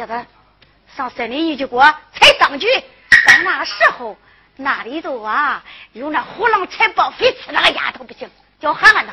叫他上森林一句锅才上去，到那时候那里头啊有那虎狼踩豹飞吃那个丫头不行，叫喊喊他。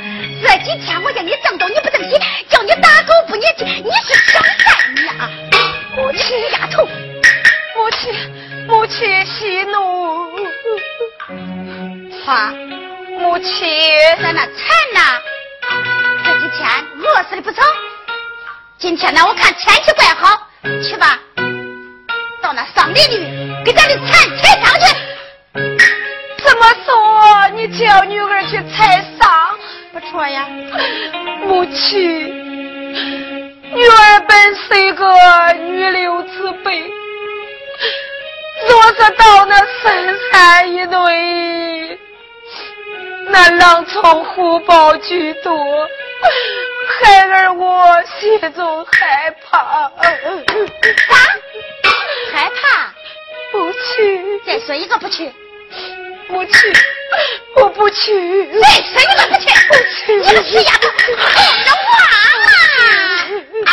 这几天我叫你挣到，你不挣气，叫你打狗不撵你是想干你啊？母亲丫头，母亲，母亲息怒。花，母亲，咱那馋呐，这几天饿死的不成？今天呢，我看天气怪好，去吧。到那桑林里，给咱的蚕采上去。怎么说？你叫女儿去采桑？不错呀。母亲，女儿本是一个女流之辈，若是到那深山一内，那狼虫虎豹居多，孩儿我心中害怕。啥？害怕？不去。再说一个不去。不去，我不去。再说一个不去。不去。你个死丫头，等着我啊！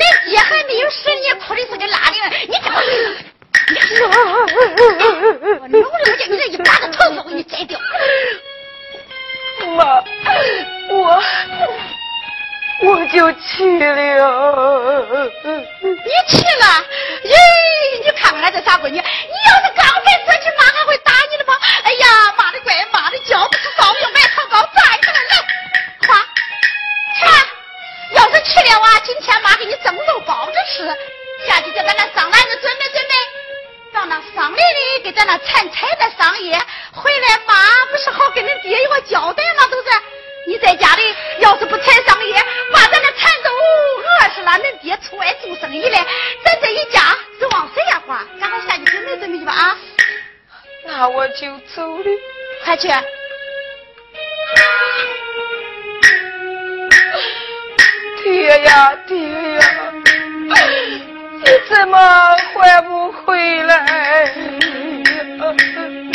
你爹还没有事，你哭的是个拉的？你怎么？我弄了个你这一巴子头发，我给你摘掉。妈我我就去了。你去了？咦，你看看俺这傻闺女，你要是刚才出去，妈还会打你的吗？哎呀，妈的乖，妈的脚，不是芍药埋藏糕，咋的了？来。是去了哇，今天妈给你蒸肉包子吃。下去去把那桑篮子准备准备，让那桑奶奶给咱那采菜的桑叶。回来妈不是好跟恁爹有个交代吗？都是你在家里要是不采桑叶，把咱那蚕豆饿死了，恁爹出来做生意来，咱这一家指望谁呀？花，赶快下去准备准备去吧啊！那我就走了。快去。爹呀爹呀你怎么还不回来？呀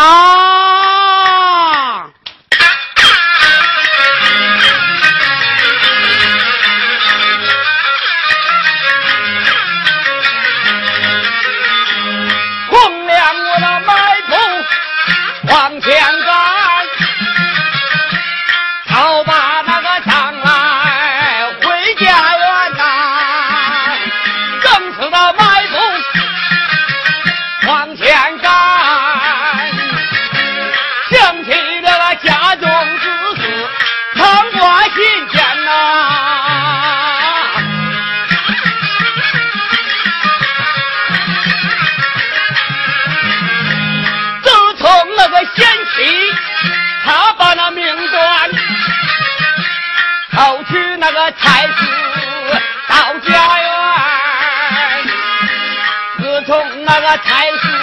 啊。往前赶。财叔到家园，自从那个财叔。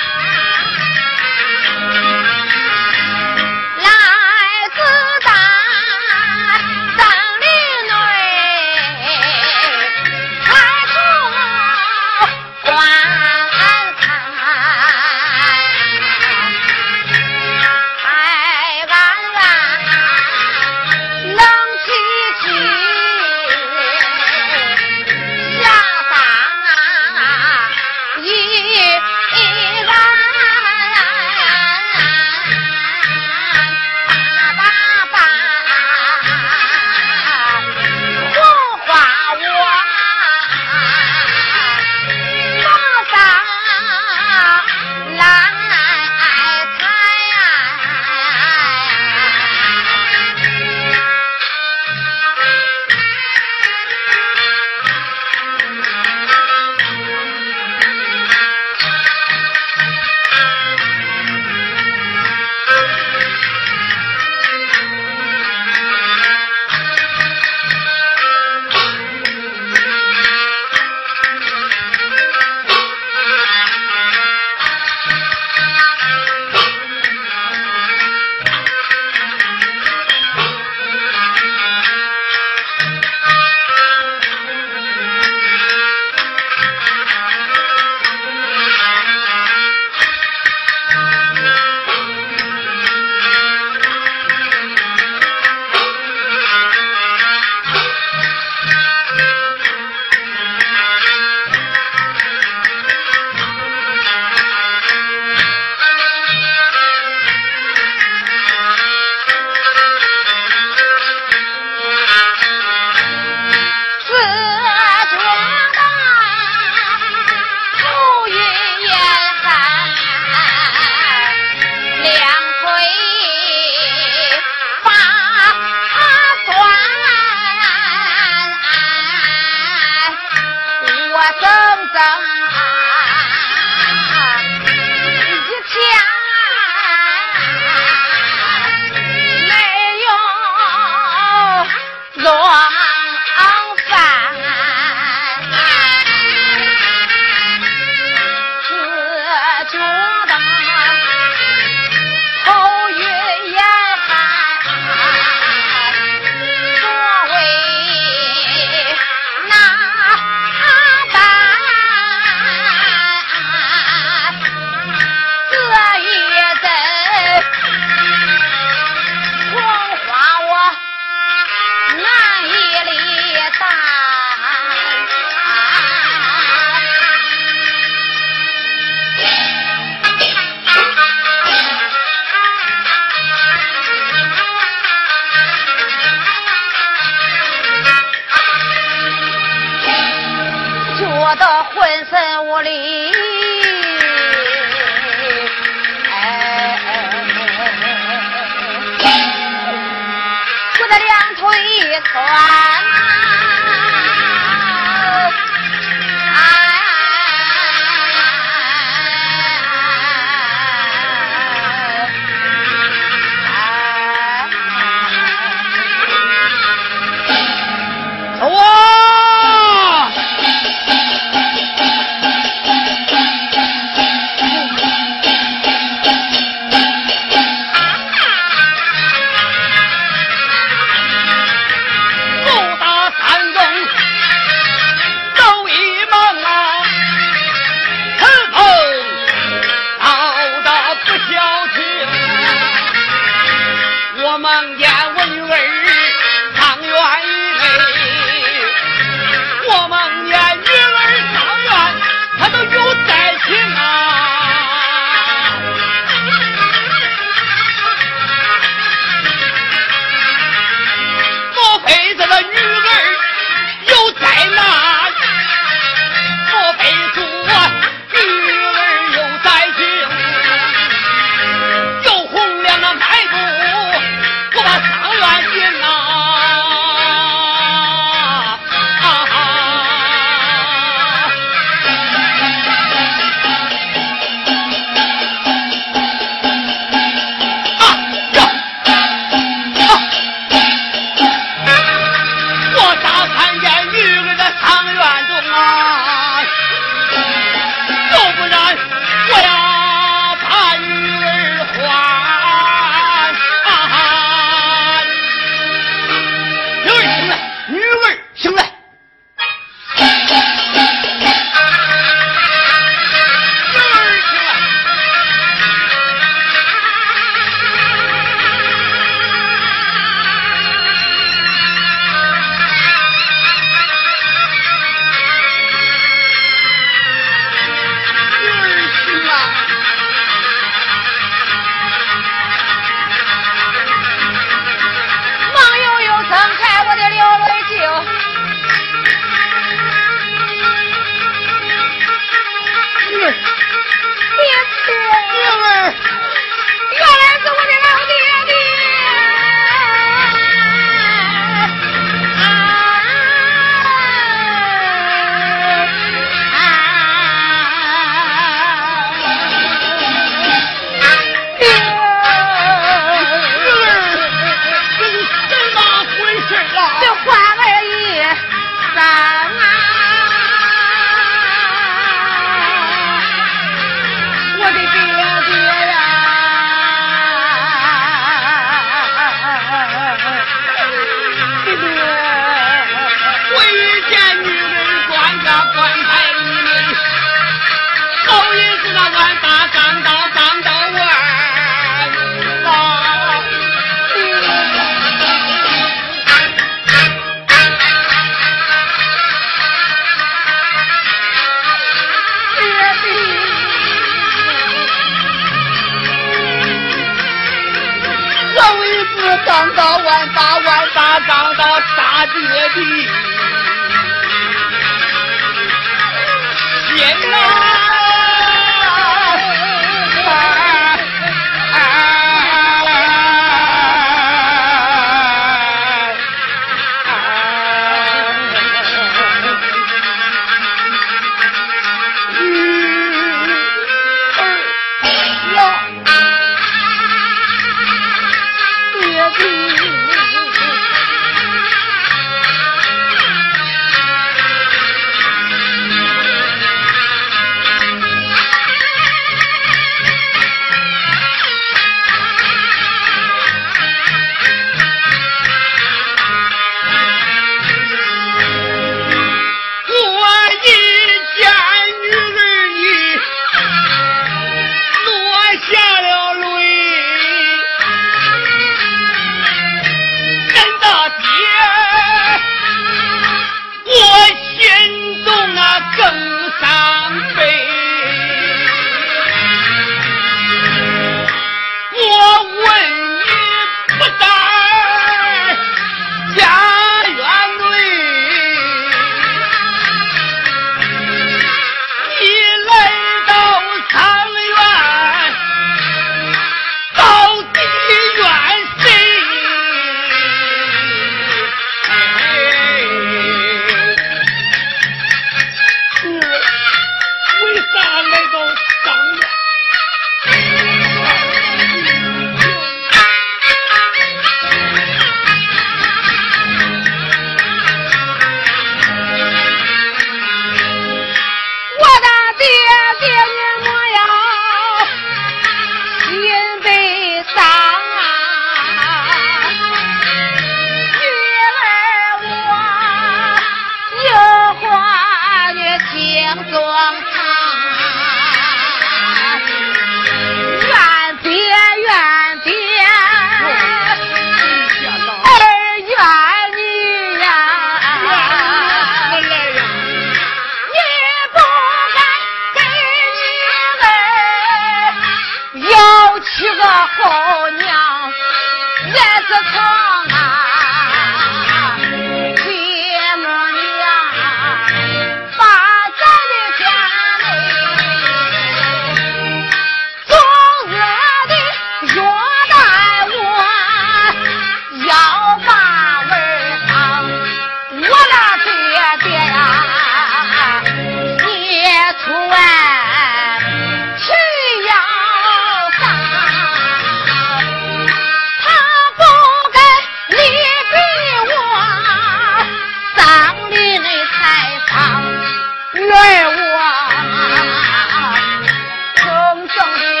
正。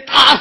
你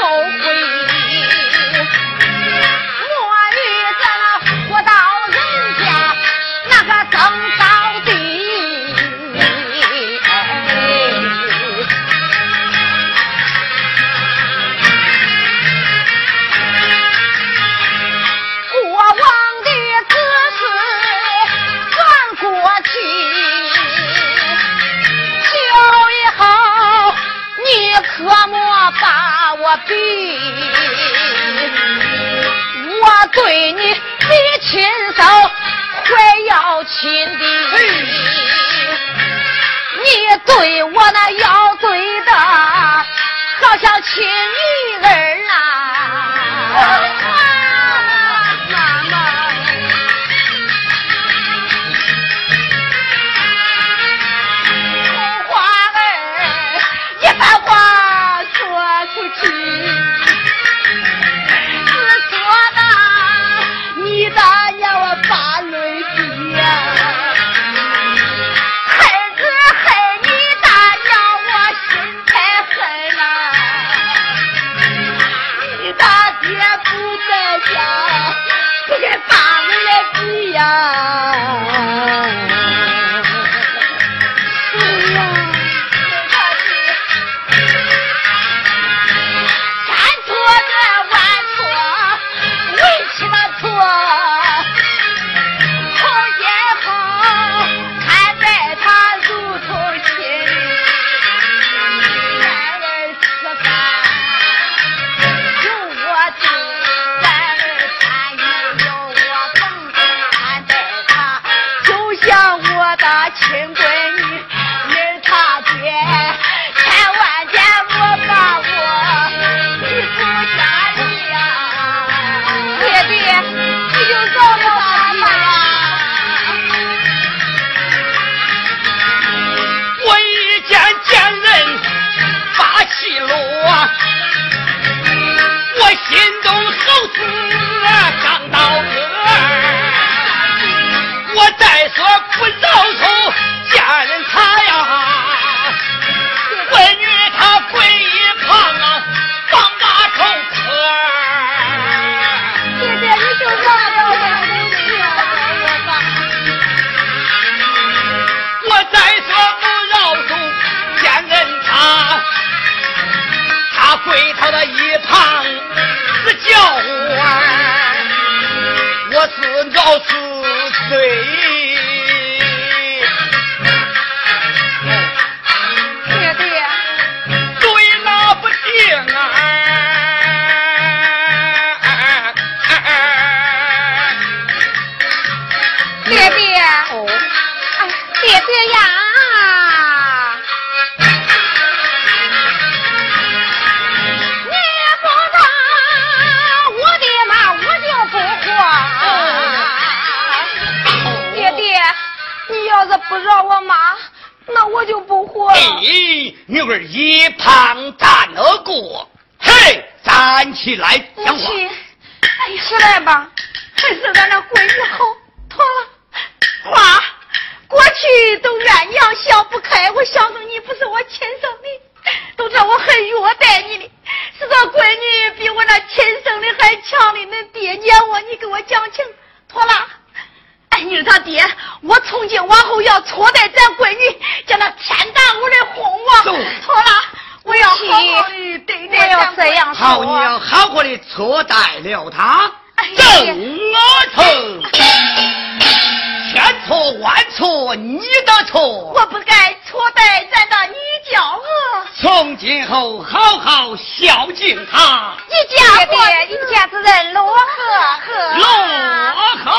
后悔。我逼，我对你比亲嫂还要亲的，你对我那要对的，好像亲女儿啊。起来吧，还是咱那闺女好。妥了，花，过去都怨娘想不开，我想着你不是我亲生的，都知道我很虐待你的。是这闺女比我那亲生的还强的，恁爹撵我，你给我讲情。妥了，哎，你是他爹，我从今往后要错待咱闺女，叫那天打五的哄我。妥了。我要好好的对待要这样好，你要好好的错待了他。正我错，千错万错你的错。我不该错在咱的女娇娥。从今后好好孝敬她。一家伙，一家子人落和落和。